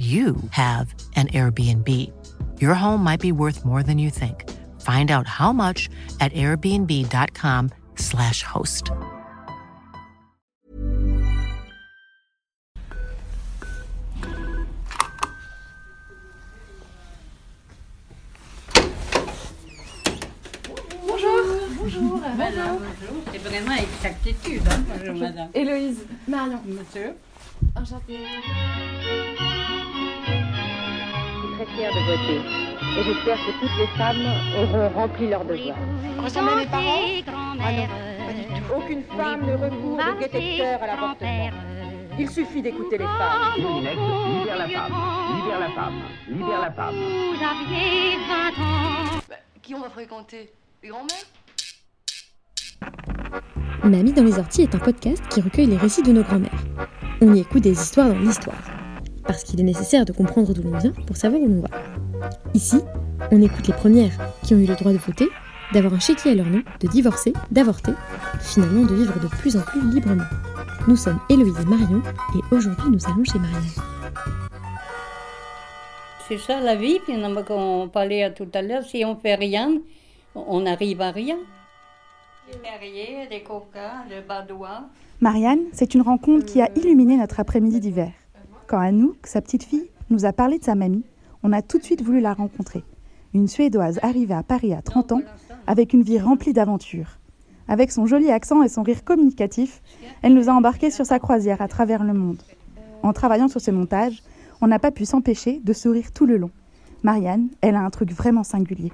you have an Airbnb. Your home might be worth more than you think. Find out how much at airbnb.com/slash host. Bonjour. Bonjour. Madame, bonjour. C'est vraiment exactitude, hein, bonjour madame. Héloïse. Marion. Monsieur. Enchantée. Très fière de voter. Et j'espère que toutes les femmes auront rempli leur devoir. Ressemble à mes parents? Ah non, pas du tout. Aucune femme ne recourt de cœur à l'avortement. Il suffit d'écouter les femmes. Moulinex, libère la femme, libère la femme, libère la femme. Bah, qui on va fréquenter Les grands-mères Mamie dans les orties est un podcast qui recueille les récits de nos grands-mères. On y écoute des histoires dans l'histoire. Parce qu'il est nécessaire de comprendre d'où l'on vient pour savoir où l'on va. Ici, on écoute les premières qui ont eu le droit de voter, d'avoir un chéquier à leur nom, de divorcer, d'avorter, finalement de vivre de plus en plus librement. Nous sommes Héloïse et Marion, et aujourd'hui nous allons chez Marianne. C'est ça la vie, finalement, comme on parlait tout à l'heure. Si on fait rien, on n'arrive à rien. Des perriers, des coca, des badois. Marianne, c'est une rencontre qui a illuminé notre après-midi d'hiver. Quand Anouk, sa petite fille, nous a parlé de sa mamie, on a tout de suite voulu la rencontrer. Une Suédoise arrivée à Paris à 30 ans, avec une vie remplie d'aventures. Avec son joli accent et son rire communicatif, elle nous a embarqués sur sa croisière à travers le monde. En travaillant sur ce montage, on n'a pas pu s'empêcher de sourire tout le long. Marianne, elle a un truc vraiment singulier.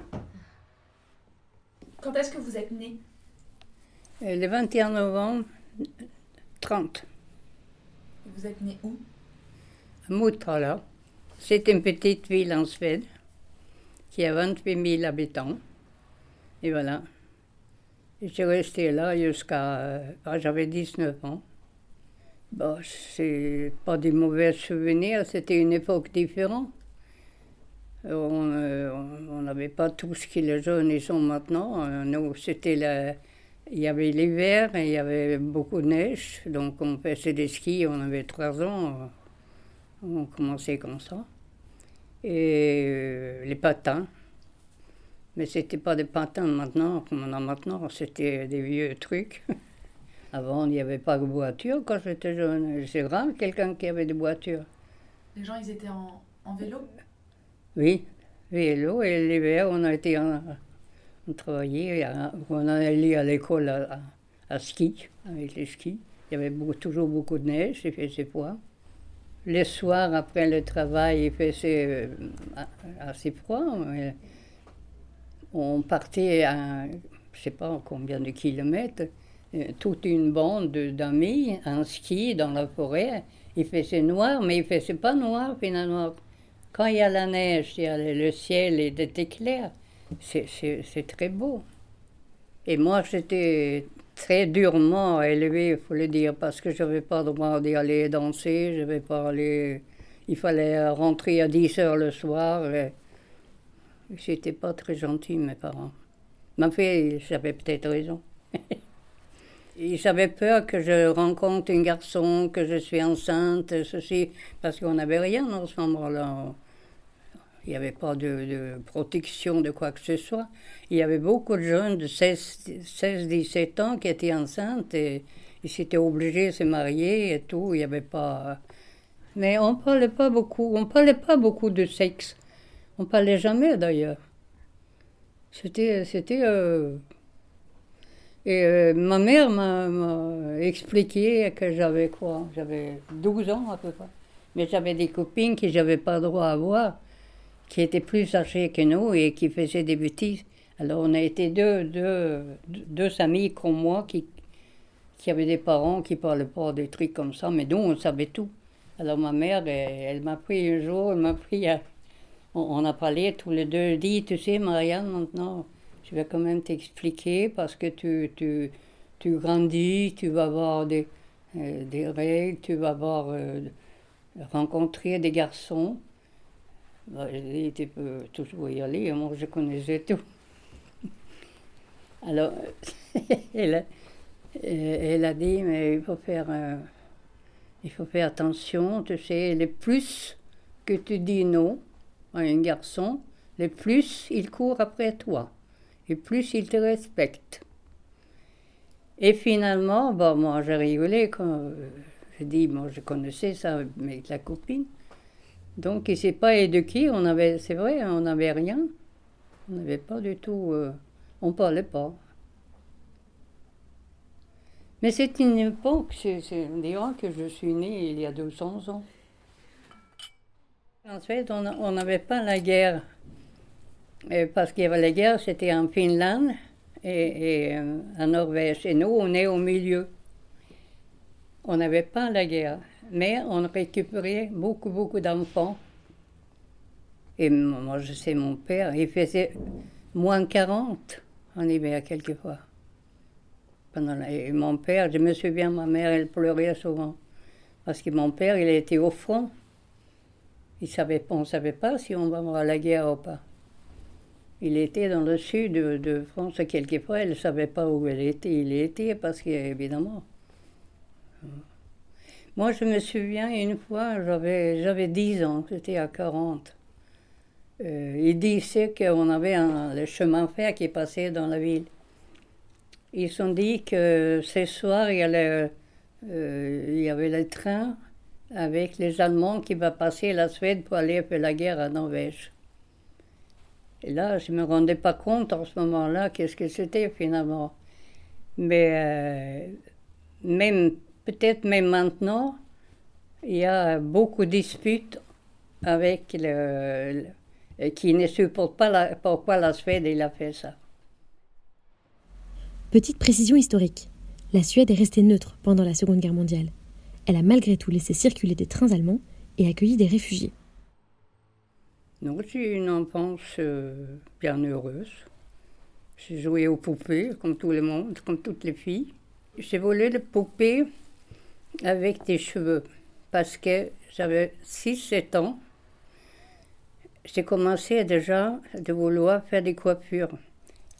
Quand est-ce que vous êtes née? Euh, Le 21 novembre 30, Vous êtes née où? Motala. C'est une petite ville en Suède qui a 28 000 habitants. Et voilà. J'ai resté là jusqu'à. euh, ah, J'avais 19 ans. Bon, c'est pas des mauvais souvenirs, c'était une époque différente. On euh, n'avait pas tout ce que les jeunes ils sont maintenant. Euh, Nous, c'était Il y avait l'hiver et il y avait beaucoup de neige. Donc on faisait des skis, on avait trois ans. On commençait comme ça. Et euh, les patins. Mais c'était pas des patins maintenant, comme on a maintenant, c'était des vieux trucs. Avant, il n'y avait pas de voiture quand j'étais jeune. C'est rare quelqu'un qui avait des voitures. Les gens, ils étaient en, en vélo? Oui, vélo. Et l'hiver, on a été en- on travaillait, à- on allait à l'école à, à- à ski, avec les skis. Il y avait beaucoup- toujours beaucoup de neige, il faisait froid. Les soirs, après le travail, il faisait euh, assez froid. on partait à, je sais pas combien de kilomètres, euh, toute une bande de- d'amis en ski dans la forêt. Il faisait noir, mais il faisait pas noir finalement. Quand il y a la neige, il y a le, le ciel était clair. C'est très beau. Et moi, j'étais très durement élevé, il faut le dire, parce que je n'avais pas le droit d'y aller danser, je vais pas aller... Il fallait rentrer à 10 heures le soir. et C'était pas très gentil, mes parents. Mais fait, j'avais peut-être raison. Ils avaient peur que je rencontre un garçon, que je suis enceinte, ceci, parce qu'on n'avait rien en ce moment-là. Il n'y avait pas de, protection de quoi que ce soit. Il y avait beaucoup de jeunes de 16-17 ans qui étaient enceintes et ils s'étaient obligés de se marier et tout. Il n'y avait pas. Mais on parlait pas beaucoup. On parlait pas beaucoup de sexe. On parlait jamais d'ailleurs. C'était. c'était euh, Et euh, ma mère m'a m'a expliqué que j'avais quoi? J'avais 12 ans à peu près. Mais j'avais des copines que j'avais pas droit à voir qui étaient plus âgés que nous et qui faisaient des bêtises. Alors on a été deux, deux, deux amis comme moi qui, qui avaient des parents qui parlaient pas des trucs comme ça, mais nous on savait tout. Alors ma mère, elle, elle m'a pris un jour, elle m'a pris à... on, a parlé tous les deux, dit, tu sais, Marianne, maintenant, je vais quand même t'expliquer parce que tu, tu, tu grandis, tu vas avoir des, euh, des règles, tu vas avoir euh, rencontrer des garçons. Bah, j'ai dit, tu peux toujours y aller, moi je connaissais tout. Alors, elle, a, elle a dit, mais il faut faire, euh, il faut faire attention, tu sais, les plus que tu dis non à un garçon, les plus il court après toi, et plus il te respecte. Et finalement, bon, moi j'ai rigolé quand j'ai dit, moi je connaissais ça avec la copine. Donc il ne s'est pas éduqué, on avait, c'est vrai, on n'avait rien. On n'avait pas du tout, euh, on parlait pas. Mais c'est une époque, c'est, on dira que je suis née il y a 200 ans. En fait, on n'avait pas la guerre. Et parce qu'il y avait la guerre, c'était en Finlande et, et euh, en Norvège. Et nous, on est au milieu. On n'avait pas la guerre, mais on récupérait beaucoup, beaucoup d'enfants. Et moi, je sais, mon père, il faisait moins 40 en hiver, quelquefois. Pendant Et mon père, je me souviens, ma mère, elle pleurait souvent. Parce que mon père, il était au front. Il on ne savait pas si on va avoir la guerre ou pas. Il était dans le sud de, France. Quelquefois, elle ne savait pas où elle était. Il était parce qu'évidemment. Moi, je me souviens, une fois, j'avais, j'avais 10 ans, c'était à 40. Euh, il disait qu'on avait un, le chemin fer qui passait dans la ville. Ils se sont dit que ce soir, il y, allait, euh, il y avait le train avec les Allemands qui va passer la Suède pour aller faire la guerre à Norvège. Et là, je ne me rendais pas compte en ce moment-là qu'est-ce que c'était finalement. Mais euh, même, peut-être même maintenant, il y a beaucoup de disputes avec le, le- qui ne supportent pas la- pourquoi la Suède il a fait ça. Petite précision historique. La Suède est restée neutre pendant la Seconde Guerre mondiale. Elle a malgré tout laissé circuler des trains allemands et accueilli des réfugiés. Donc j'ai une enfance euh, bien heureuse. J'ai joué aux poupées, comme tout le monde, comme toutes les filles. J'ai volé les poupées avec des cheveux, parce que j'avais 6-7 ans. J'ai commencé déjà de vouloir faire des coiffures.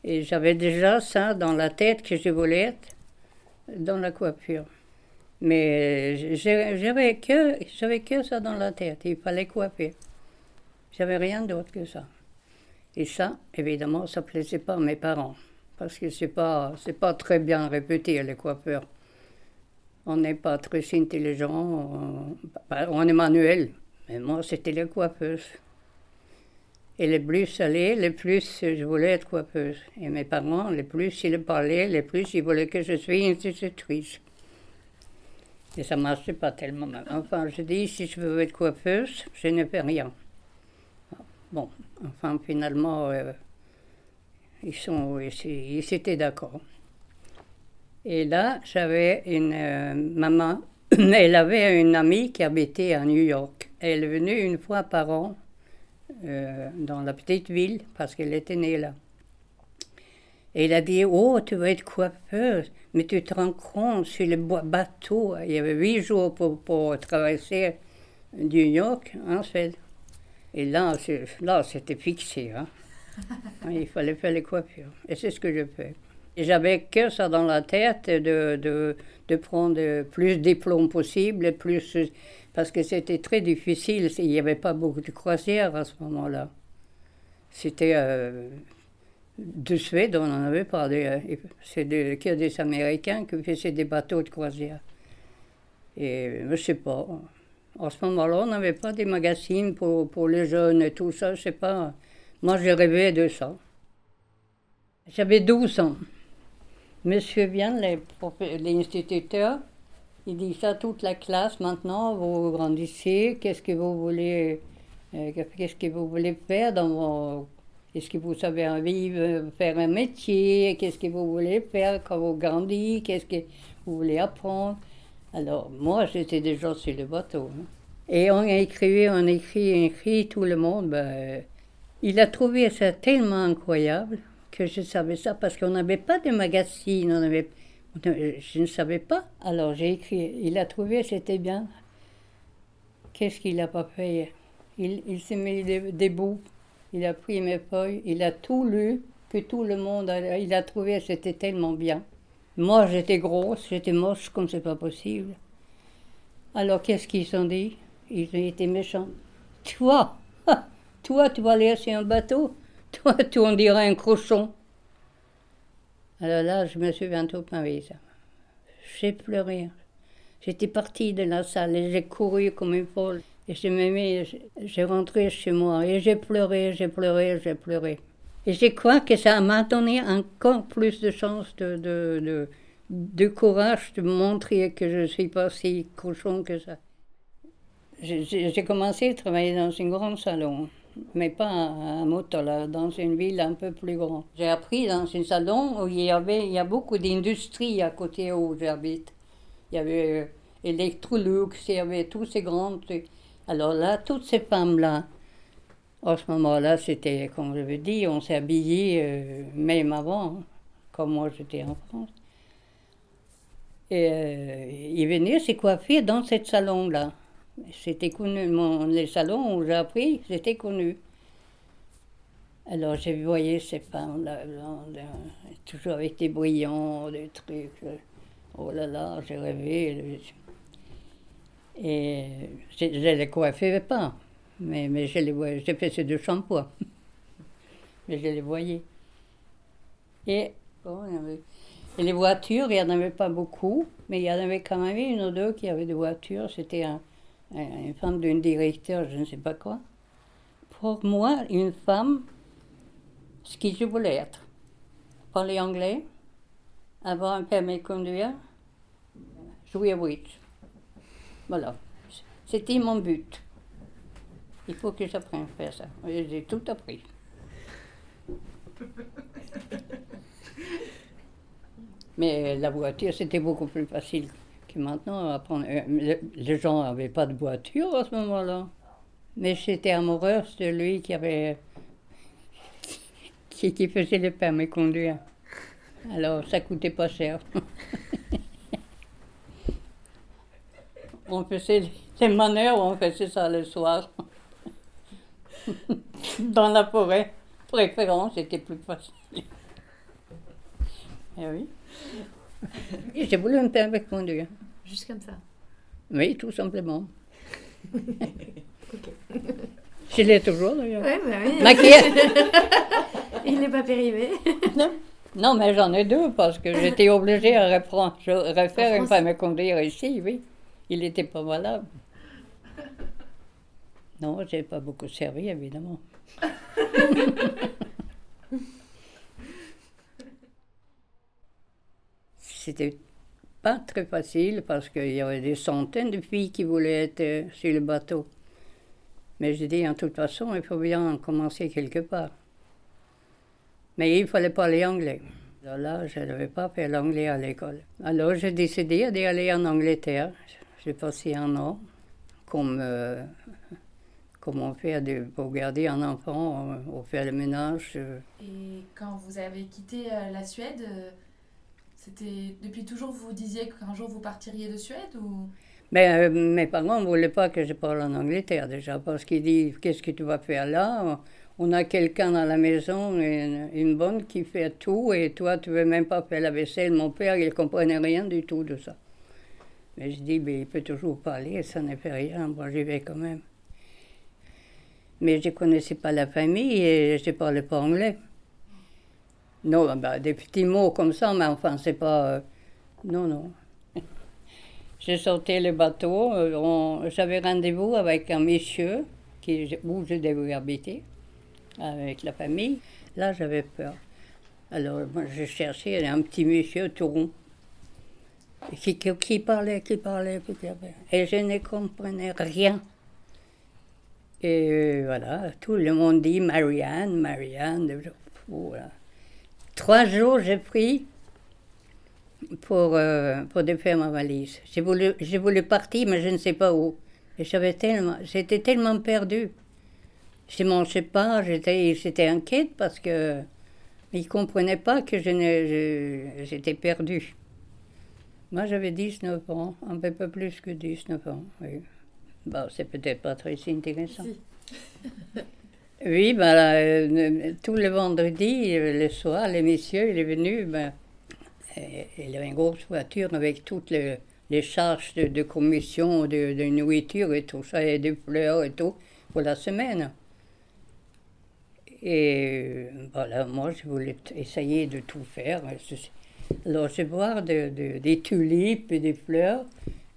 Et j'avais déjà ça dans la tête que je voulais être dans la coiffure. Mais j'avais que, j'avais que ça dans la tête, il fallait coiffer. J'avais rien d'autre que ça. Et ça, évidemment, ça plaisait pas à mes parents. Parce que c'est pas, c'est pas très bien répété, les coiffeurs. On n'est pas très intelligent, on, bah, on est manuel. Mais moi, c'était les coiffeuses. Et les plus salés, les plus je voulais être coiffeuse. Et mes parents, les plus ils parlaient, les plus ils voulaient que je sois institutrice. Et ça ne marchait pas tellement. Enfin, je dis, si je veux être coiffeuse, je ne fais rien. Bon, enfin, finalement, euh, ils, sont, ils, ils étaient d'accord. Et là, j'avais une euh, maman, elle avait une amie qui habitait à New York. Elle est venue une fois par an euh, dans la petite ville parce qu'elle était née là. Et elle a dit Oh, tu vas être coiffeuse, mais tu te rends compte sur le bateau, il y avait huit jours pour, pour traverser New York en Suède. Et là, là c'était fixé. Hein. Il fallait faire les coiffures. Et c'est ce que je fais. J'avais que ça dans la tête de, de, de prendre plus de diplômes possible, plus, parce que c'était très difficile. Il n'y avait pas beaucoup de croisières à ce moment-là. C'était euh, de Suède, on n'en avait pas. des- C'est des- des Américains qui faisaient des bateaux de croisière. Et je sais pas. En ce moment-là, on n'avait pas des magazines pour, pour les jeunes et tout ça. Je sais pas. Moi, je rêvais de ça. J'avais 12 ans. Monsieur prof- l'instituteur, il dit ça à toute la classe maintenant, vous grandissez, qu'est-ce que vous voulez, euh, qu'est-ce que vous voulez faire dans vos... Est-ce que vous savez de faire un métier? Qu'est-ce que vous voulez faire quand vous grandissez? Qu'est-ce que vous voulez apprendre? Alors, moi, j'étais déjà sur le bateau. hein. Et on a écrit, on écrit, écrit, tout le monde. Ben, il a trouvé ça tellement incroyable que je savais ça parce qu'on n'avait pas de magazine, on avait, je ne savais pas. Alors j'ai écrit, il a trouvé, c'était bien. Qu'est-ce qu'il n'a pas fait? Il, il s'est mis debout, il a pris mes feuilles, il a tout lu, que tout le monde, a, il a trouvé, c'était tellement bien. Moi, j'étais grosse, j'étais moche comme c'est pas possible. Alors, qu'est-ce qu'ils ont dit? Ils ont été méchants. Toi, toi, tu vas aller sur un bateau? Toi, tu en dirais un cochon. Alors là, je me suis bientôt ça. J'ai pleuré. J'étais partie de la salle et j'ai couru comme une folle. Et je me j'ai rentré chez moi et j'ai pleuré, j'ai pleuré, j'ai pleuré. Et je crois que ça m'a donné encore plus de chance de, de, de, de, courage de montrer que je ne suis pas si cochon que ça. J'ai commencé à travailler dans un grand salon, mais pas à Motola, dans une ville un peu plus grande. J'ai appris dans un salon où il y avait il y a beaucoup d'industries à côté où j'habite. Il y avait euh, Electrolux, il y avait tous ces grands trucs. Alors là, toutes ces femmes-là, à ce moment-là, c'était, comme je vous dis, on s'est habillé euh, même avant, comme moi j'étais en France. Et euh, ils venaient se coiffer dans ce salon-là. C'était connu, mon, les salons où j'ai appris, c'était connu. Alors j'ai voyé ces femmes-là, toujours avec des brillants, des trucs. Oh là là, j'ai rêvé. Et je ne les coiffais pas. Mais, mais je les j'ai fait ces deux shampoings. mais je les voyais. Et, et les voitures, il n'y en avait pas beaucoup, mais il y en avait quand même une ou deux qui avaient des voitures. C'était une femme d'un directeur, je ne sais pas quoi. Pour moi, une femme, ce que je voulais être, parler anglais, avoir un permis de conduire, jouer au bridge. Voilà. C'était mon but. Il faut que j'apprenne à faire ça. J'ai tout appris. Mais la voiture, c'était beaucoup plus facile que maintenant. Apprendre. Les gens n'avaient pas de voiture à ce moment-là. Mais j'étais amoureuse de lui qui avait. qui, faisait le permis de conduire. Alors, ça coûtait pas cher. on faisait les manœuvres, on faisait ça le soir. Dans la forêt, préférence, c'était plus facile. Eh oui. J'ai voulu me faire avec conduire. Juste comme ça Oui, tout simplement. Je l'ai toujours d'ailleurs. Ouais, bah oui. Il n'est pas périmé. non. non, mais j'en ai deux parce que j'étais obligée à reprendre, refaire une femme conduire ici, oui. Il n'était pas valable. Non, j'ai pas beaucoup servi, évidemment. C'était pas très facile parce qu'il y avait des centaines de filles qui voulaient être euh, sur le bateau. Mais j'ai dit, en toute façon, il faut bien commencer quelque part. Mais il fallait parler anglais. Alors là, je n'avais pas fait l'anglais à l'école. Alors j'ai décidé d'aller en Angleterre. J'ai passé un an comme euh, comment faire pour garder un enfant, ou faire le ménage. Euh. Et quand vous avez quitté la Suède, c'était depuis toujours vous disiez qu'un jour vous partiriez de Suède ou? Ben, mes parents ne voulaient pas que je parle en Angleterre déjà, parce qu'ils disent Qu'est-ce que tu vas faire là? On a quelqu'un dans la maison, une, bonne qui fait tout, et toi, tu ne veux même pas faire la vaisselle. Mon père, il ne comprenait rien du tout de ça. Mais je dis ben, Il peut toujours parler, ça ne fait rien, moi j'y vais quand même. Mais je ne connaissais pas la famille et je ne parlais pas anglais. Non, bah, des petits mots comme ça, mais enfin, c'est pas. Euh, non, non. J'ai sauté le bateau. Euh, j'avais rendez-vous avec un monsieur qui, où je devais habiter, avec la famille. Là, j'avais peur. Alors, moi, je cherchais un petit monsieur tout rond. Qui, qui, qui parlait, qui parlait, et je ne comprenais rien. Et voilà, tout le monde dit Marianne, Marianne. Voilà. Trois jours, j'ai pris pour, euh, pour défaire ma valise. J'ai voulu, j'ai voulu partir, mais je ne sais pas où. Et j'avais tellement, j'étais tellement perdue. Je ne mangeais pas, j'étais, j'étais inquiète parce que ils ne comprenaient pas que je ne, j'étais perdue. Moi, j'avais 19 ans, un peu plus que 19 ans. Oui. Bon, c'est peut-être pas très intéressant. oui, ben, là, euh, tout le vendredi, le soir, les messieurs, il est venu. Ben, il avait une grosse voiture avec toutes les, les charges de, de commission, de, nourriture et tout ça, et de fleurs et tout, pour la semaine. Et voilà, moi, je voulais essayer de tout faire. Alors, je voir de, de, des tulipes et des fleurs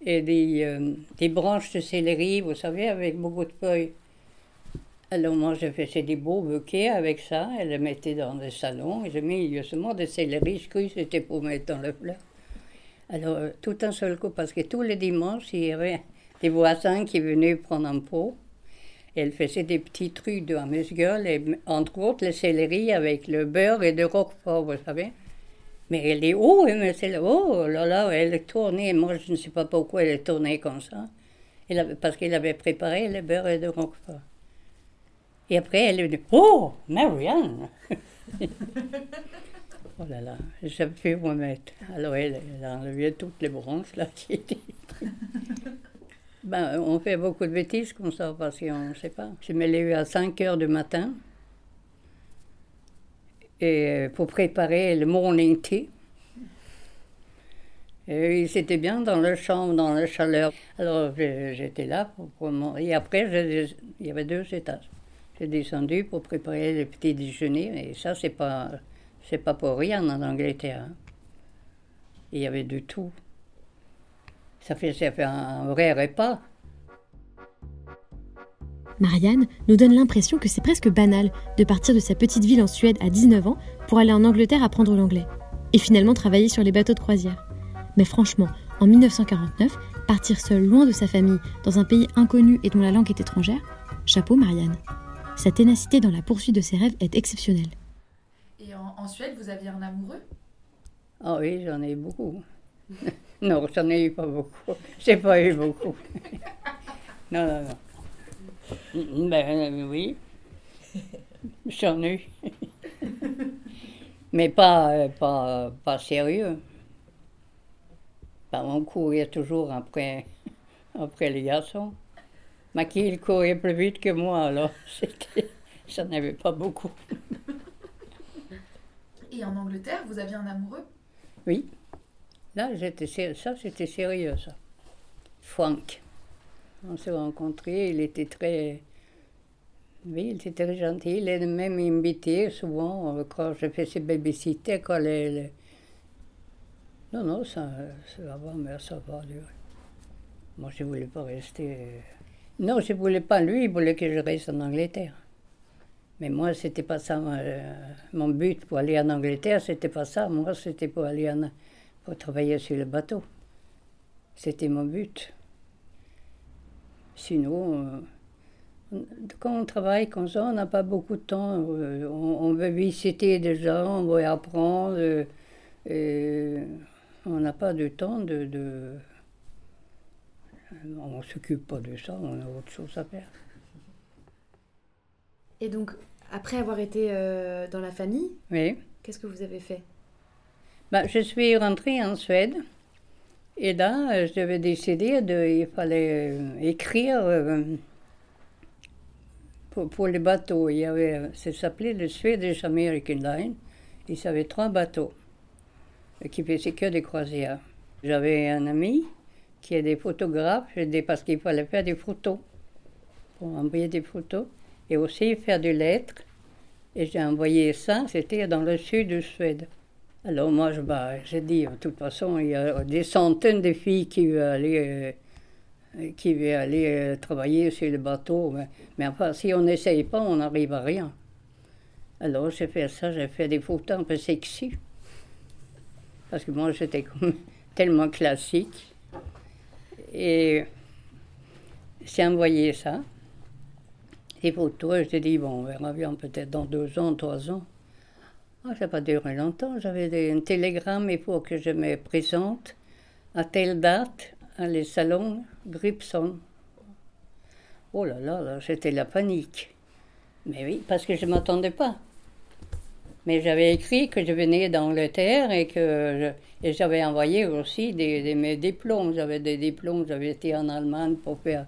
et euh, des, branches de céleri, vous savez, avec beaucoup de feuilles. Alors, moi, je faisais des beaux bouquets avec ça. Elle les mettait dans le salon. Et j'ai mis justement des céleri. Que c'était pour mettre dans le fleur. Alors, euh, tout un seul coup, parce que tous les dimanches, il y avait des voisins qui venaient prendre un pot. Elle faisait des petits trucs de amuse-gueule, entre autres le céleri avec le beurre et de roquefort, vous savez. Mais elle est c'est oh là là, elle tournait. Moi, je ne sais pas pourquoi elle tournait comme ça. Parce qu'elle avait préparé le beurre et de roquefort. Et après, elle est venue Oh, Marianne Oh là là, j'ai pu me mettre. Alors, elle, elle a enlevé toutes les branches là qui étaient. ben, on fait beaucoup de bêtises comme ça parce qu'on ne sait pas. Je me lève à 5 heures du matin et pour préparer le morning tea. Et c'était bien dans la chambre, dans la chaleur. Alors j'étais là pour, pour Et après, il y avait deux étages. J'ai descendu pour préparer le petit déjeuner. Et ça, c'est pas, pas pour rien en Angleterre. Hein. Il y avait de tout. Ça fait, ça fait un vrai repas. Marianne nous donne l'impression que c'est presque banal de partir de sa petite ville en Suède à 19 ans pour aller en Angleterre apprendre l'anglais et finalement travailler sur les bateaux de croisière. Mais franchement, en 1949, partir seule loin de sa famille dans un pays inconnu et dont la langue est étrangère, chapeau Marianne. Sa ténacité dans la poursuite de ses rêves est exceptionnelle. Et en, en Suède, vous aviez un amoureux? Ah oui, j'en ai eu beaucoup. non, j'en ai eu pas beaucoup. J'ai pas eu beaucoup. non, non, non. Ben oui, j'en ai eu. Mais pas, pas, pas sérieux. Ben, on courait toujours après, après les garçons. Mais qui il courait plus vite que moi, alors j'en avais pas beaucoup. Et en Angleterre, vous aviez un amoureux? Oui. Là, j'étais, ça, c'était sérieux, ça. Frank. On s'est rencontrés, il était très. Oui, il était très gentil. Il est même invité souvent euh, quand je faisais babysitter, quand les, les... Non, non, ça, ça va, mais ça va durer. Moi, je ne voulais pas rester. Non, je ne voulais pas. Lui, il voulait que je reste en Angleterre. Mais moi, c'était pas ça euh, mon but pour aller en Angleterre, c'était pas ça. Moi, c'était pour aller en, pour travailler sur le bateau. C'était mon but. Sinon, euh, quand on travaille comme ça, on n'a pas beaucoup de temps. Euh, on, veut visiter des gens, on veut apprendre. On n'a pas de temps de on ne s'occupe pas de ça, on a autre chose à faire. Et donc, après avoir été dans la famille, oui. qu'est-ce que vous avez fait? Ben, Je suis rentrée en Suède. Et là, euh, je devais décider, de, il fallait euh, écrire euh, pour, pour, les bateaux. Il y avait, ça s'appelait le Swedish American Line. Il y avait trois bateaux qui faisaient que des croisières. J'avais un ami qui est des photographes, parce qu'il fallait faire des photos, pour envoyer des photos, et aussi faire des lettres. Et j'ai envoyé ça, c'était dans le sud de Suède. Alors moi, je, bah, j'ai dit, de toute façon, il y a des centaines de filles qui veulent aller, euh, qui veulent aller euh, travailler sur le bateau. Mais, enfin, si on n'essaye pas, on n'arrive à rien. Alors j'ai fait ça, j'ai fait des photos un peu sexy. Parce que moi, j'étais tellement classique. Et j'ai envoyé ça, des photos, et j'ai dit, bon, on verra bien peut-être dans deux ans, trois ans. Oh, ça n'a pas duré longtemps. J'avais un télégramme, il faut que je me présente à telle date à les salons Gripson. Oh là là, là c'était la panique. Mais oui, parce que je ne m'attendais pas. Mais j'avais écrit que je venais d'Angleterre et que j'avais envoyé aussi des, mes diplômes. J'avais des diplômes, j'avais été en Allemagne pour faire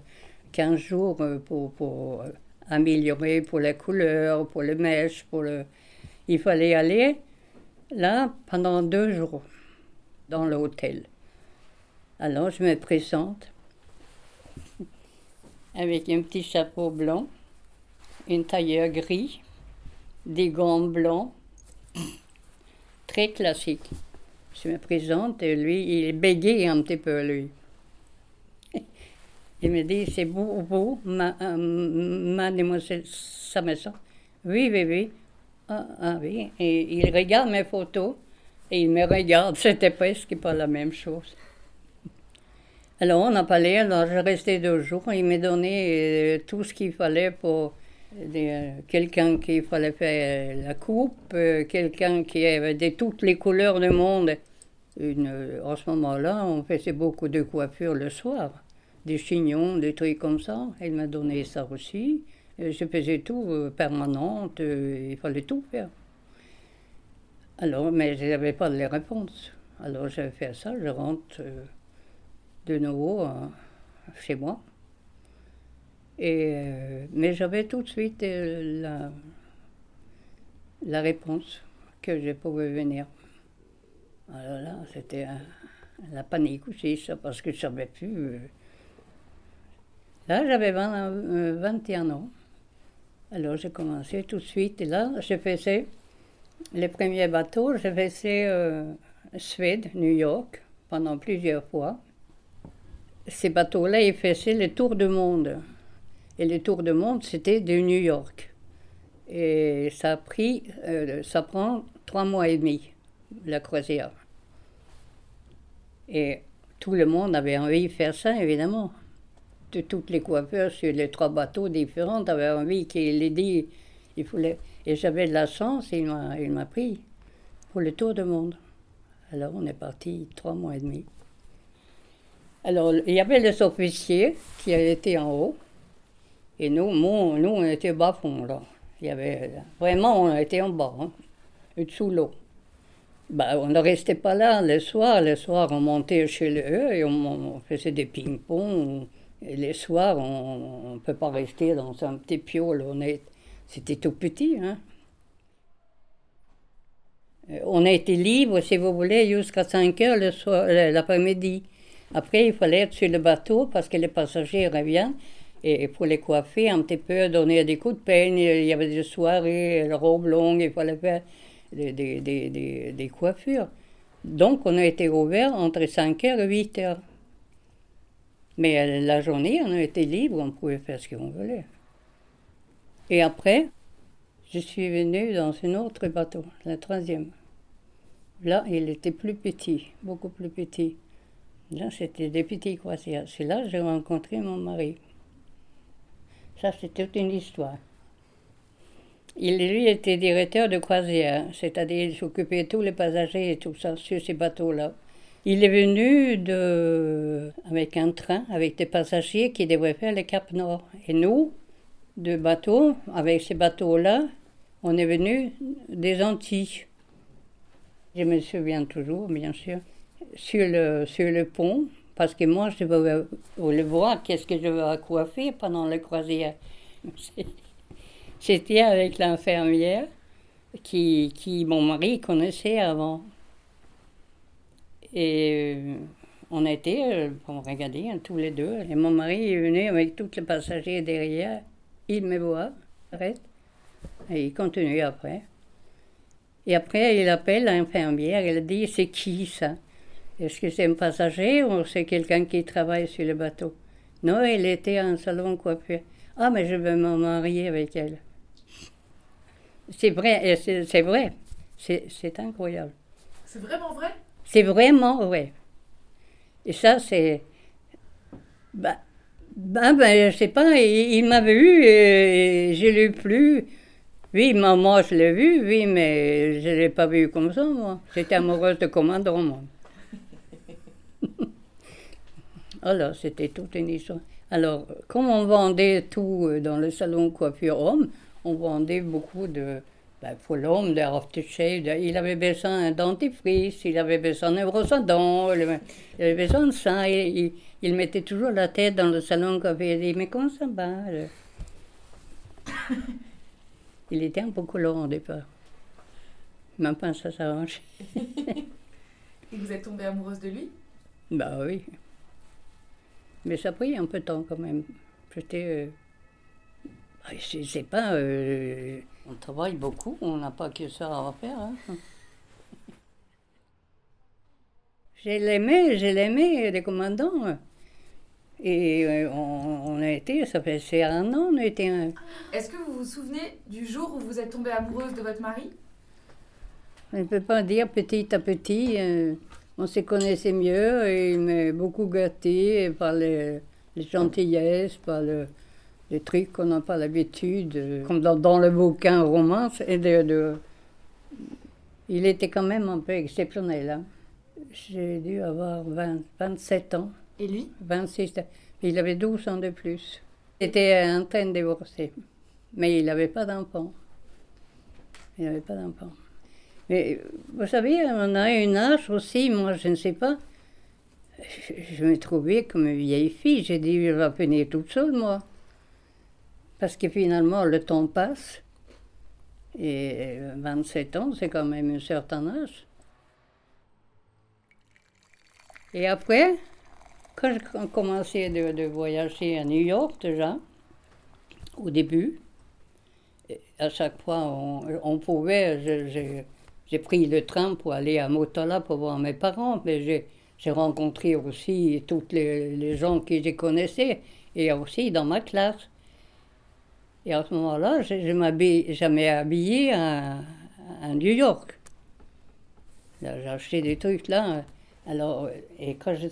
15 jours euh, pour, pour euh, améliorer pour la couleur, pour le mèche, pour le... Il fallait aller là pendant deux jours dans l'hôtel. Alors je me présente avec un petit chapeau blanc, une tailleur gris, des gants blancs, très classique. Je me présente et lui, il bégaye un petit peu, lui. Il me dit, c'est vous, vous, ma, euh, mademoiselle Sameson Oui, oui, oui. Ah, ah oui. Et il regarde mes photos et il me regarde. C'était presque pas la même chose. Alors on a parlé, alors je restais deux jours. Il m'a donné euh, tout ce qu'il fallait pour quelqu'un qui fallait faire la coupe, euh, quelqu'un qui avait de toutes les couleurs du monde. Euh, en ce moment-là, on faisait beaucoup de coiffures le soir, des chignons, des trucs comme ça. Il m'a donné ça aussi. Je faisais tout euh, permanente, euh, il fallait tout faire. Alors, mais je n'avais pas les réponses. Alors j'ai fait ça, je rentre euh, de nouveau euh, chez moi. Et, euh, mais j'avais tout de suite euh, la, la réponse que je pouvais venir. Alors là, c'était la panique aussi, ça, parce que je ne savais plus. euh. Là, j'avais 20, euh, 21 ans. Alors j'ai commencé tout de suite. Et là, je faisais les premiers bateaux, je faisais euh, Suède, New York, pendant plusieurs fois. Ces bateaux-là, ils faisaient le tour du monde. Et le tour du monde, c'était de New York. Et ça a pris, euh, ça prend trois mois et demi, la croisière. Et tout le monde avait envie de faire ça, évidemment. De toutes les coiffeurs sur les trois bateaux différents avaient envie qu'il ait dit, il voulait. Et j'avais de la chance, il m'a, il m'a pris pour le tour du monde. Alors on est parti trois mois et demi. Alors il y avait les officiers qui étaient en haut. Et nous, mon- nous on était bas fond là. Il y avait, vraiment, on était en bas, hein, sous l'eau. Ben, on ne restait pas là le soir. Le soir, on montait chez eux et on, faisait des ping-pong. Et les soirs, on ne peut pas rester dans un petit piole. C'était tout petit. Hein. Euh, On a été libre, si vous voulez, jusqu'à 5 heures le soir, euh, l'après-midi. Après, il fallait être sur le bateau parce que les passagers reviennent. Et pour les coiffer un petit peu, donner des coups de peigne, il y avait des soirées, robes longues, il fallait faire des, des, des, coiffures. Donc, on a été ouvert entre 5 heures et 8 heures. Mais euh, la journée, on a été libre, on pouvait faire ce qu'on voulait. Et après, je suis venue dans un autre bateau, le troisième. Là, il était plus petit, beaucoup plus petit. Là, c'était des petits croisières. C'est là que j'ai rencontré mon mari. Ça, c'est toute une histoire. Il, lui, était directeur de croisière, c'est-à-dire il s'occupait de tous les passagers et tout ça sur ces bateaux-là. Il est venu avec un train, avec des passagers qui devraient faire le Cap Nord. Et nous, de bateaux, avec ces bateaux-là, on est venu des Antilles. Je me souviens toujours, bien sûr, sur le pont, parce que moi, je veux, le voir, qu'est-ce que je veux coiffer pendant la croisière. J'étais avec l'infirmière qui, qui mon mari connaissait avant. Et euh, on était euh, pour regarder hein, tous les deux. Et mon mari est venu avec tous les passagers derrière. Il me voit, arrête. Et il continue après. Et après, il appelle l'infirmière. Il dit C'est qui ça? Est-ce que c'est un passager ou c'est quelqu'un qui travaille sur le bateau? Non, il était en salon coiffure. Ah, mais je veux me marier avec elle. C'est vrai, et c'est vrai. C'est incroyable. C'est vraiment vrai? C'est vraiment vrai. Et ça, c'est. Ben, ben, ben, je sais pas, il, il m'a vu et je l'ai plus. Oui, moi, moi je l'ai vu, oui, mais je ne l'ai pas vu comme ça, moi. J'étais amoureuse de commandant, moi. Alors, c'était toute une histoire. Alors, comme on vendait tout euh, dans le salon coiffure homme, on vendait beaucoup de. Ben, pour l'homme, de aftershave, de- il avait besoin d'un dentifrice, il avait besoin d'un brosse à dents, il avait, besoin de ça. Il, il- il mettait toujours la tête dans le salon coiffure. Il dit Mais comment ça va euh? Il était un peu collant au départ. Maintenant, ça s'arrange. Et vous êtes tombée amoureuse de lui? Bah oui. Mais ça a pris un peu de temps quand même. J'étais. euh, Je sais pas. euh, on travaille beaucoup, on n'a pas que ça à faire. hein. Je l'aimais, je l'aimais, les commandants. Et euh, on, on a été, ça fait c'est un an, on a été. un- Est-ce que vous vous souvenez du jour où vous êtes tombée amoureuse de votre mari? On ne peut pas dire petit à petit. euh, on se connaissait mieux et il m'a beaucoup gâté par les, les gentillesses, par le- les trucs qu'on n'a pas l'habitude. euh, Comme dans, dans le bouquin romance. Et de, de- il était quand même un peu exceptionnel. hein. J'ai dû avoir 20 27 ans, Et lui? 26 ans. Il avait 12 ans de plus. Il était en train de divorcer. Mais il n'avait pas d'enfant. Il n'avait pas d'enfant. Vous savez, on a une âge aussi, moi je ne sais pas. Je, je me trouvais comme une vieille fille. J'ai dit, je vais venir toute seule, moi. Parce que finalement, le temps passe. Et 27 ans, c'est quand même un certain âge. Et après, quand j'ai commencé de, de voyager à New York déjà, au début, à chaque fois on, pouvait, je- j'ai- pris le train pour aller à Motala pour voir mes parents, mais j'ai rencontré aussi tous les, gens que je connaissais, et aussi dans ma classe. Et à ce moment-là, je, je m'ai habillée à, New York. J'ai acheté des trucs là. Alors, et quand je...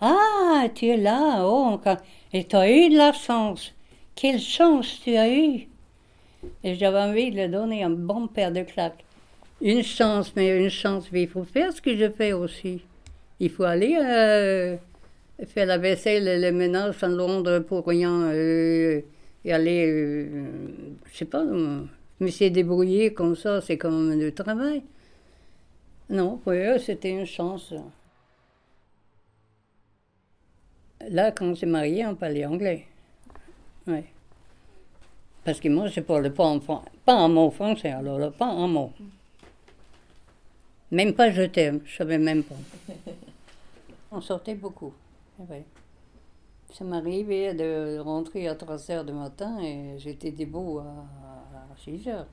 Ah, tu es là, oh, quand- et tu as eu de la chance. Quelle chance tu as eu. Et j'avais envie de lui donner un bon paire de claques. Une chance, mais une chance, mais il faut faire ce que je fais aussi. Il faut aller euh, faire la vaisselle le ménage en Londres pour rien. euh, et aller, euh, je sais pas, me s'est débrouillé comme ça, c'est quand même travail. Non, pour eux, c'était une chance. Là, quand on s'est marié, on parlait anglais. Oui. Parce que moi, je parle pas, en, pas un mot français, alors là, pas un mot. Même pas je t'aime, je savais même pas. On sortait beaucoup. oui. Ça m'arrivait de rentrer à 3 heures du matin et j'étais debout à, à 6 heures.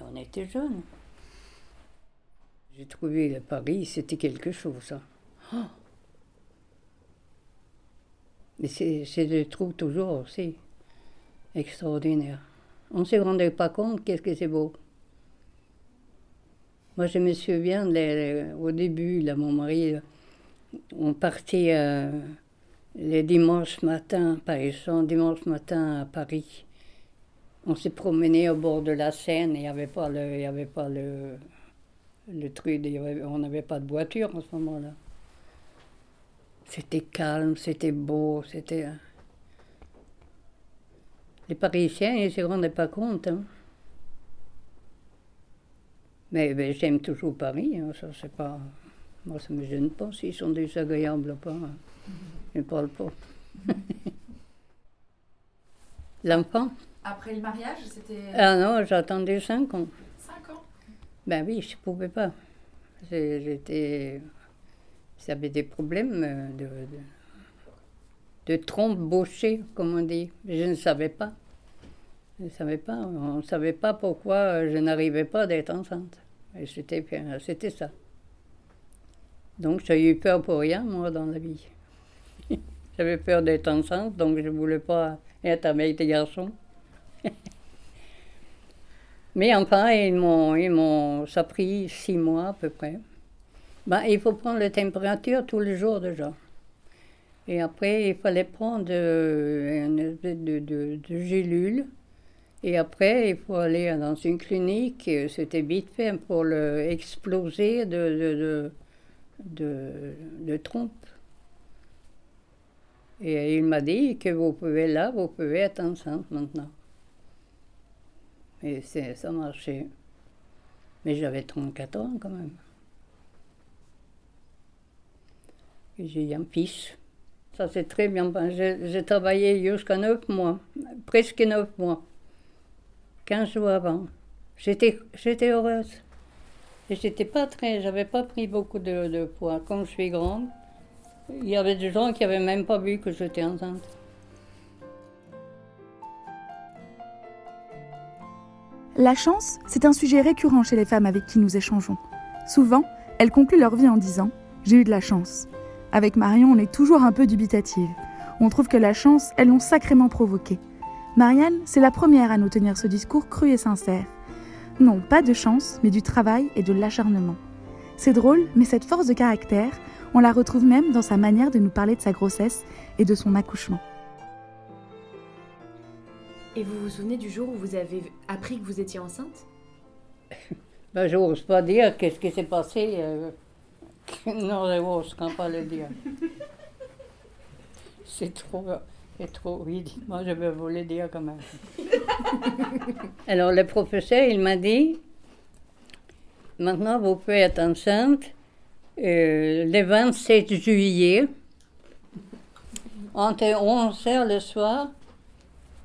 On était jeunes. J'ai trouvé le Paris, c'était quelque chose. hein. Oh Mais c'est, c'est, je trouve toujours aussi extraordinaire. On ne se rendait pas compte qu'est-ce que c'est beau. Moi, je me souviens, les- au début, là, mon mari, là, on partait euh, les dimanches matin, par exemple, dimanche matin à Paris. On s'est promené au bord de la Seine, il n'y avait pas le, il y avait pas le, le truc, on n'avait pas de voiture en ce moment-là. C'était calme, c'était beau, c'était. euh, Les Parisiens, ils ne se rendaient pas compte. hein. Mais, j'aime toujours Paris, hein, ça c'est pas. Moi, ça ne me gêne pas s'ils sont désagréables ou pas. hein. Je ne parle pas. L'enfant? Après le mariage, c'était Ah non, j'attendais 5 ans. 5 ans? Ben oui, je ne pouvais pas. J'étais. J'avais des problèmes euh, de, de, de trompe bauchée, comme on dit. Je ne savais pas. Je ne savais pas. On ne savait pas pourquoi je n'arrivais pas d'être enceinte. C'était c'était ça. Donc j'ai eu peur pour rien, moi, dans la vie. J'avais peur d'être enceinte, donc je ne voulais pas être avec des garçons. Mais enfin, ils m'ont, ils m'ont, ça a pris six mois à peu près. Ben, il faut prendre la température tous les jours déjà. Et après, il fallait prendre euh, une espèce de, de, de gélule. Et après, il faut aller dans une clinique. C'était vite fait pour le exploser de, de, de, trompe. Et il m'a dit que vous pouvez là, vous pouvez être enceinte maintenant. Et ça marchait. Mais j'avais 34 ans quand même. J'ai un fils. Ça s'est très bien passé. J'ai travaillé jusqu'à 9 mois, presque 9 mois. 15 jours avant. J'étais heureuse. Et j'étais pas très, j'avais pas pris beaucoup de, poids. Comme je suis grande, il y avait des gens qui n'avaient même pas vu que j'étais enceinte. La chance, c'est un sujet récurrent chez les femmes avec qui nous échangeons. Souvent, elles concluent leur vie en disant ⁇ J'ai eu de la chance ⁇ Avec Marion, on est toujours un peu dubitative. On trouve que la chance, elles l'ont sacrément provoquée. Marianne, c'est la première à nous tenir ce discours cru et sincère. Non, pas de chance, mais du travail et de l'acharnement. C'est drôle, mais cette force de caractère, on la retrouve même dans sa manière de nous parler de sa grossesse et de son accouchement. Et vous vous souvenez du jour où vous avez appris que vous étiez enceinte? Ben, Je n'ose pas dire qu'est-ce qui s'est passé. Euh, non, je n'ose pas le dire. C'est trop. Trop, oui, dites-moi, je vais vous le dire quand même. Alors, le professeur, il m'a dit maintenant, vous pouvez être enceinte euh, le 27 juillet, entre 11h le soir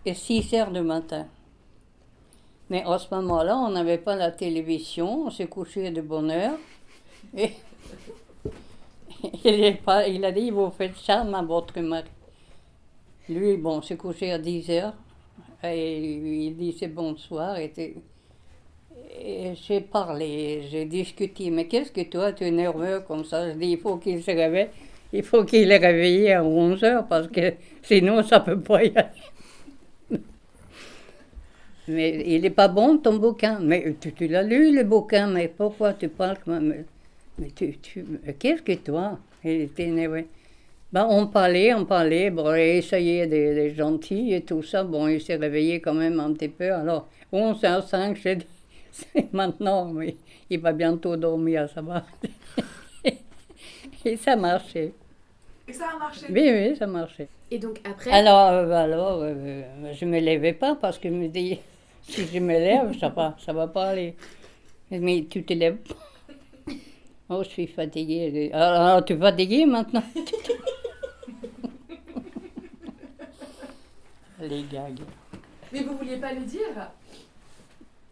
et 6h du matin. Mais à ce moment-là, on n'avait pas la télévision, on s'est couché de bonne heure. Et il, il a dit, vous faites ça à votre mari. Lui, bon, s'est couché à 10 heures. Et il c'est bonsoir. Et, j'ai parlé, j'ai discuté. Mais qu'est-ce que toi, tu es nerveux comme ça? Je dis il faut qu'il se réveille. Il faut qu'il est réveillé à 11 heures parce que sinon ça ne peut pas y aller. Mais il n'est pas bon ton bouquin. Mais tu, l'as lu le bouquin, mais pourquoi tu parles comme. Mais tu, tu qu'est-ce que toi? Il était énervé. Ben, on parlait, on parlait, bon, il essayait des, gentils et tout ça. Bon, il s'est réveillé quand même un petit peu. Alors, 11 à 5, j'ai dit, c'est maintenant, mais il va bientôt dormir, ça va. et ça marchait. Et ça a marché Oui, oui, ça marchait. Et donc après? Alors, euh, alors euh, je ne me levais pas parce que je me dis, si je me lève, ça va, ça va pas aller. Mais tu te lèves pas. Oh, je suis fatiguée. Alors, tu es fatiguée maintenant? Les gags. Mais vous vouliez pas le dire?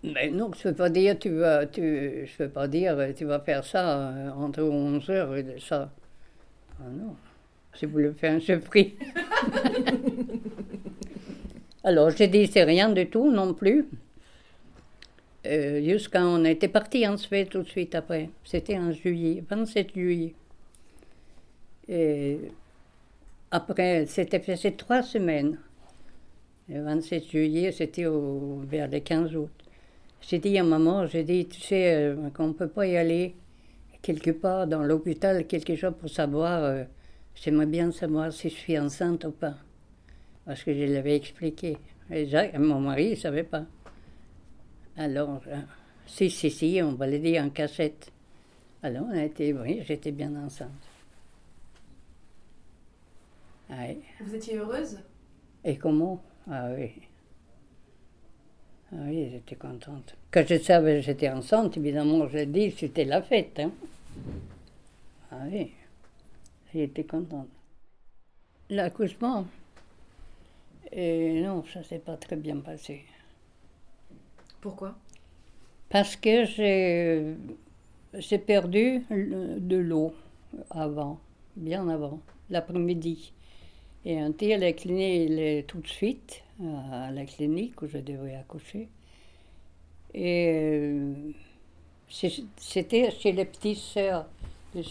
Mais non, je ne veux pas dire, tu vas, tu, je veux pas dire, tu vas faire ça euh, entre 11 heures et ça. Ah non, si vous le faites un surpris. Alors, j'ai dit, c'est rien du tout non plus. Euh, jusqu'à on était parti en Suède tout de suite après. C'était en juillet, 27 juillet. Et après, c'était fait trois semaines. Le 27 juillet, c'était vers le 15 août. J'ai dit à maman, j'ai dit, tu sais, euh, qu'on ne peut pas y aller quelque part dans l'hôpital, quelque chose pour savoir, euh, j'aimerais bien savoir si je suis enceinte ou pas. Parce que je l'avais expliqué. Et mon mari, il ne savait pas. Alors, euh, si, si, si, on va le dire en cachette. Alors, on a été, oui, j'étais bien enceinte. Vous étiez heureuse? Et comment? Ah oui. Ah oui, j'étais contente. Quand je savais que j'étais enceinte, évidemment, je dis, c'était la fête. Hein. Ah oui, j'étais contente. L'accouchement, et non, ça s'est pas très bien passé. Pourquoi? Parce que j'ai, j'ai perdu de l'eau avant, bien avant, l'après-midi. Et un tir la clinique, tout de suite à la clinique où je devais accoucher. Et euh, c'était chez les petites sœurs. Les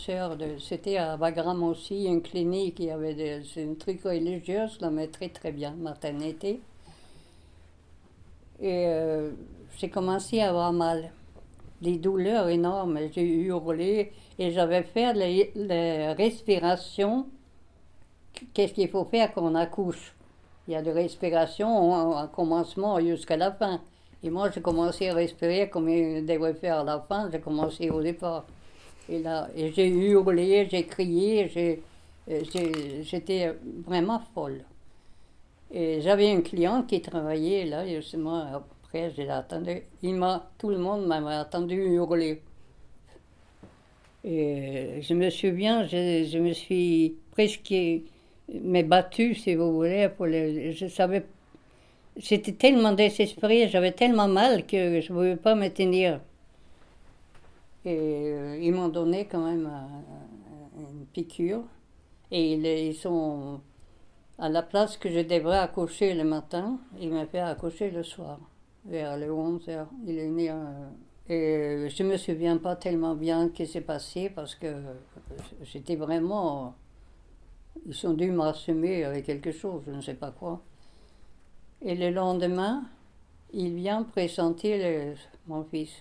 c'était à Wagram aussi, une clinique, il y avait des, une truc religieuse, la mais très bien, maternité. Et euh, j'ai commencé à avoir mal, des douleurs énormes. J'ai hurlé et j'avais fait les, respirations. Qu'est-ce qu'il faut faire quand on accouche? Il y a de respiration au commencement jusqu'à la fin. Et moi, j'ai commencé à respirer comme il devrait faire à la fin. J'ai commencé au départ. Et là, j'ai hurlé, j'ai crié, euh, j'étais vraiment folle. Et j'avais un client qui travaillait là, moi, après, je l'ai attendu. Il m'a, tout le monde m'a entendu hurler. Et je me souviens, je, je me suis presque mais battue, si vous voulez, pour les, je savais, j'étais tellement désespérée, j'avais tellement mal que je ne pouvais pas me tenir. Et euh, ils m'ont donné quand même euh, une piqûre. Et ils, ils sont à la place que je devrais accoucher le matin, il m'a fait accoucher le soir, vers les 11 heures. Il est né. euh, et je ne me souviens pas tellement bien ce qui s'est passé parce que j'étais vraiment. Ils ont dû m'assumer avec quelque chose, je ne sais pas quoi. Et le lendemain, il vient présenter mon fils.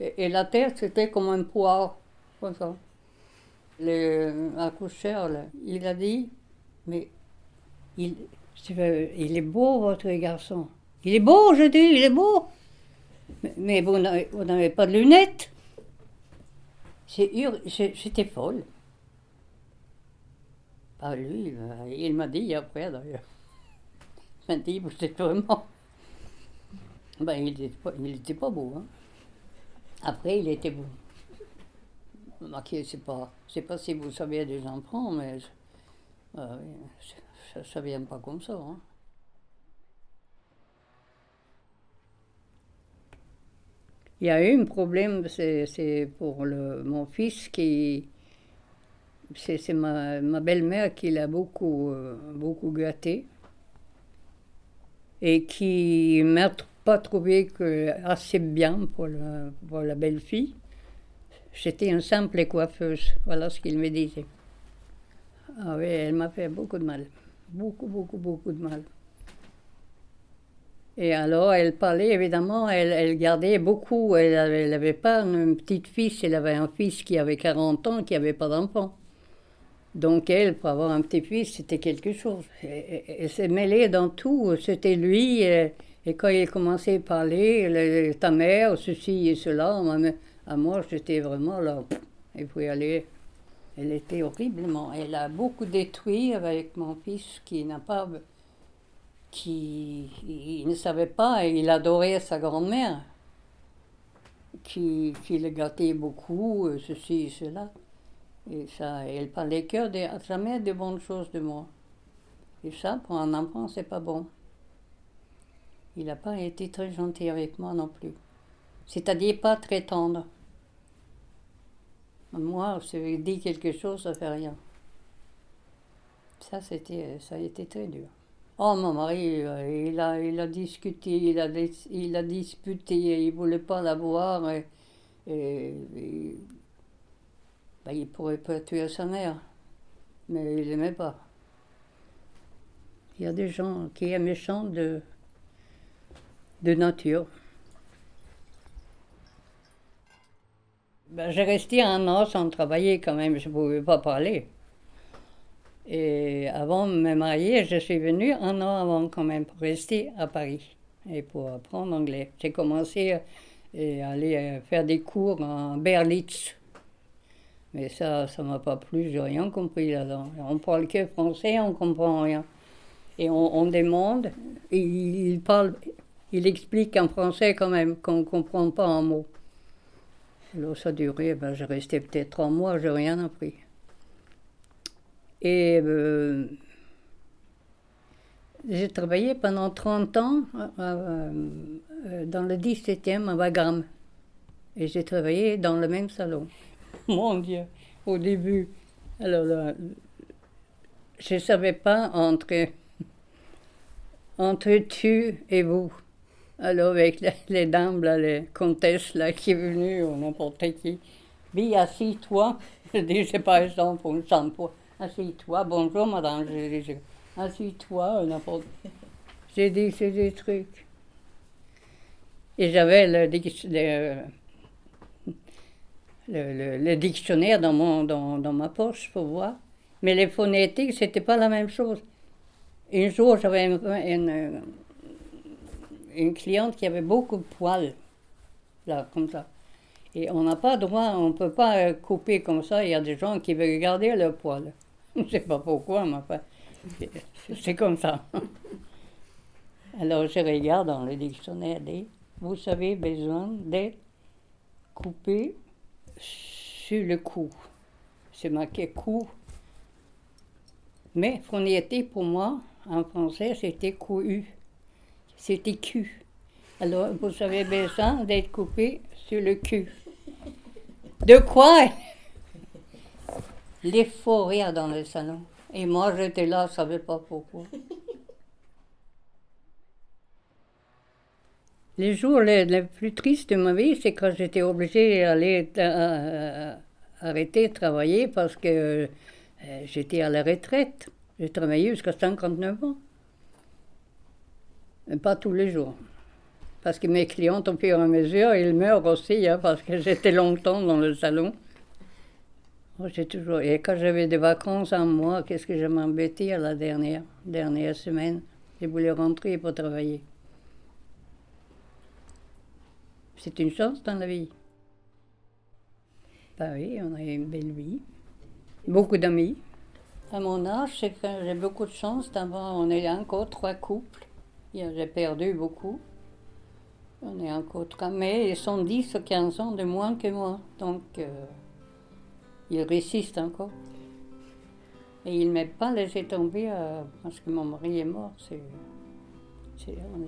Et, la tête, c'était comme un poire, comme ça. Le il a dit, mais il, veux- il est beau, votre garçon. Il est beau, je dis, il est beau. Mais, mais vous n'avez pas de lunettes. J'étais folle. Pas lui, euh, il m'a dit après d'ailleurs. Il m'a dit, êtes vraiment. Ben, il n'était pas, pas beau. Hein. Après, il était beau. Ok, c'est pas, c'est pas si vous saviez des enfants, mais euh, ça, ça vient pas comme ça. hein. Il y a eu un problème, c'est c'est pour le, mon fils qui. C'est ma, ma belle-mère qui l'a beaucoup, euh, beaucoup gâté et qui m'a pas trouvé que assez bien pour la, pour la belle-fille. J'étais une simple coiffeuse, voilà ce qu'il me disait. Ah oui, elle m'a fait beaucoup de mal. Beaucoup, beaucoup, beaucoup de mal. Et alors, elle parlait, évidemment, elle, elle gardait beaucoup. Elle n'avait pas une petite fille, elle avait un fils qui avait 40 ans, qui n'avait pas d'enfant. Donc, elle, pour avoir un petit-fils, c'était quelque chose. Et- et- Elle s'est mêlée dans tout. C'était lui. Et, et quand il commençait à parler, le- ta mère, ceci et cela, à moi, j'étais vraiment là. faut y aller. Elle était horriblement. Elle a beaucoup détruit avec mon fils qui n'a pas. qui. il ne savait pas et il adorait sa grand-mère. Qui, qui le gâtait beaucoup, euh, ceci et cela. Et ça, elle parlait que de, jamais de bonnes choses de moi. Et ça, pour un enfant, c'est pas bon. Il n'a pas été très gentil avec moi non plus. C'est-à-dire pas très tendre. Moi, si je dis quelque chose, ça fait rien. Ça, c'était, ça a été très dur. Oh, mon mari, il a, il a discuté, il a, il a disputé, il ne voulait pas la voir. Et, et- et- ben, il pourrait pas tuer sa mère, mais il n'aimait pas. Il y a des gens qui sont méchants de, de nature. Ben, j'ai resté un an sans travailler quand même, je ne pouvais pas parler. Et avant de me marier, je suis venue un an avant quand même pour rester à Paris et pour apprendre anglais. J'ai commencé à à aller euh, faire des cours en Berlitz. Mais ça, ça m'a pas plu, j'ai rien compris là-dedans. On parle que français, on comprend rien. Et on, demande, il, parle, il explique en français quand même, qu'on comprend pas un mot. Alors ça a duré, ben, j'ai resté peut-être trois mois, j'ai rien appris. Et euh, j'ai travaillé pendant 30 ans euh, euh, dans le 17e à Wagram. Et j'ai travaillé dans le même salon. Mon Dieu, au début. Alors là, je ne savais pas entre, entre tu et vous. Alors avec les, dames, les comtesses là, qui est venue, ou n'importe qui. Oui, assis-toi. Je dis, c'est par exemple une shampoing. Assis-toi, bonjour madame. Je dis, assis-toi. J'ai dit, c'est des trucs. Et j'avais le, le- le- dictionnaire dans, mon, dans, dans ma poche pour voir. Mais les phonétiques, c'était pas la même chose. Un jour, j'avais une, une, une cliente qui avait beaucoup de poils, là, comme ça. Et on n'a pas droit, on ne peut pas euh, couper comme ça. Il y a des gens qui veulent garder le poil. Je ne sais pas pourquoi, mais enfin, c'est comme ça. Alors je regarde dans le dictionnaire, dit, vous avez besoin d'être coupé sur le cou. C'est marqué cou. Mais était pour moi, en français, c'était couru. C'était cul. Alors, vous avez besoin d'être coupé sur le cul. De quoi? Les faux dans le salon. Et moi, j'étais là, je ne savais pas pourquoi. Les jours les, plus tristes de ma vie, c'est quand j'étais obligée d'aller euh, euh, arrêter de travailler parce que euh, j'étais à la retraite. J'ai travaillé jusqu'à 59 ans. Mais pas tous les jours. Parce que mes clients, au fur et à mesure, ils meurent aussi, hein, parce que j'étais longtemps dans le salon. j'ai toujours... Et quand j'avais des vacances en mois, qu'est-ce que je m'embêtais la dernière, dernière semaine? Je voulais rentrer pour travailler. C'est une chance dans la vie. Bah oui, on a une belle vie. Beaucoup d'amis. À mon âge, j'ai beaucoup de chance d'avoir. On est encore trois couples. J'ai perdu beaucoup. On est encore trois. Mais ils sont 10 ou 15 ans de moins que moi. Donc, euh, ils résistent encore. Et ils ne m'ont pas laissé tomber euh, parce que mon mari est mort. C'est.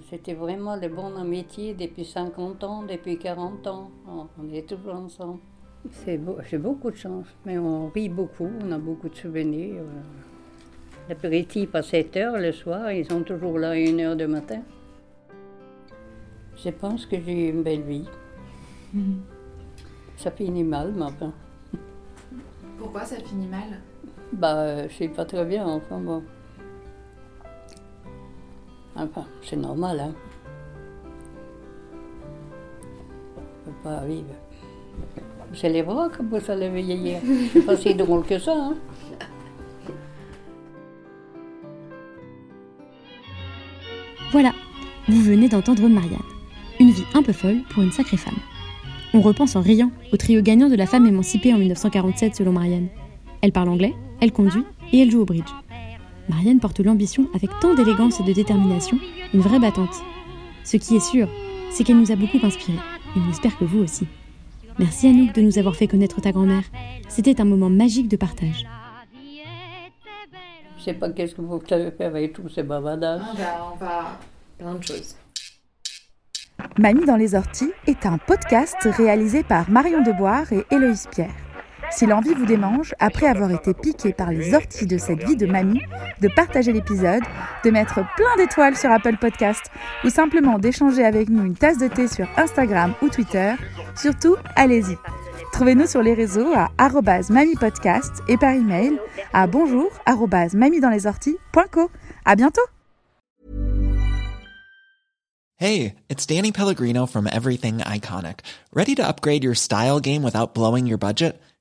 C'était vraiment le bon amitié depuis 50 ans, depuis 40 ans. On est toujours ensemble. C'est j'ai beaucoup de chance, mais on rit beaucoup, on a beaucoup de souvenirs. L'apéritif à 7 heures le soir, ils sont toujours là à 1 heure du matin. Je pense que j'ai eu une belle vie. Mhm. Ça finit mal, enfin. Pourquoi ça finit mal? Bah, je sais pas très bien, enfin bon. Enfin, c'est normal, hein. On peut pas vivre. C'est les bras que vous allez vieillir. C'est pas si drôle que ça, hein. Voilà, vous venez d'entendre Marianne. Une vie un peu folle pour une sacrée femme. On repense en riant au trio gagnant de la femme émancipée en 1947 selon Marianne. Elle parle anglais, elle conduit et elle joue au bridge. Marianne porte l'ambition avec tant d'élégance et de détermination, une vraie battante. Ce qui est sûr, c'est qu'elle nous a beaucoup inspirés, et on espère que vous aussi. Merci Anouk de nous avoir fait connaître ta grand-mère. C'était un moment magique de partage. Je sais pas qu'est-ce que vous avez fait avec tous ces bavadages. Ah bah, on va plein de choses. Mamie dans les orties est un podcast réalisé par Marion Deboire et Héloïse Pierre. Si l'envie vous démange, après avoir été piqué par les orties de cette vie de mamie, de partager l'épisode, de mettre plein d'étoiles sur Apple Podcast ou simplement d'échanger avec nous une tasse de thé sur Instagram ou Twitter, surtout, allez-y. Trouvez-nous sur les réseaux à mamipodcast et par email à bonjour À bientôt! Hey, it's Danny Pellegrino from Everything Iconic. Ready to upgrade your style game without blowing your budget?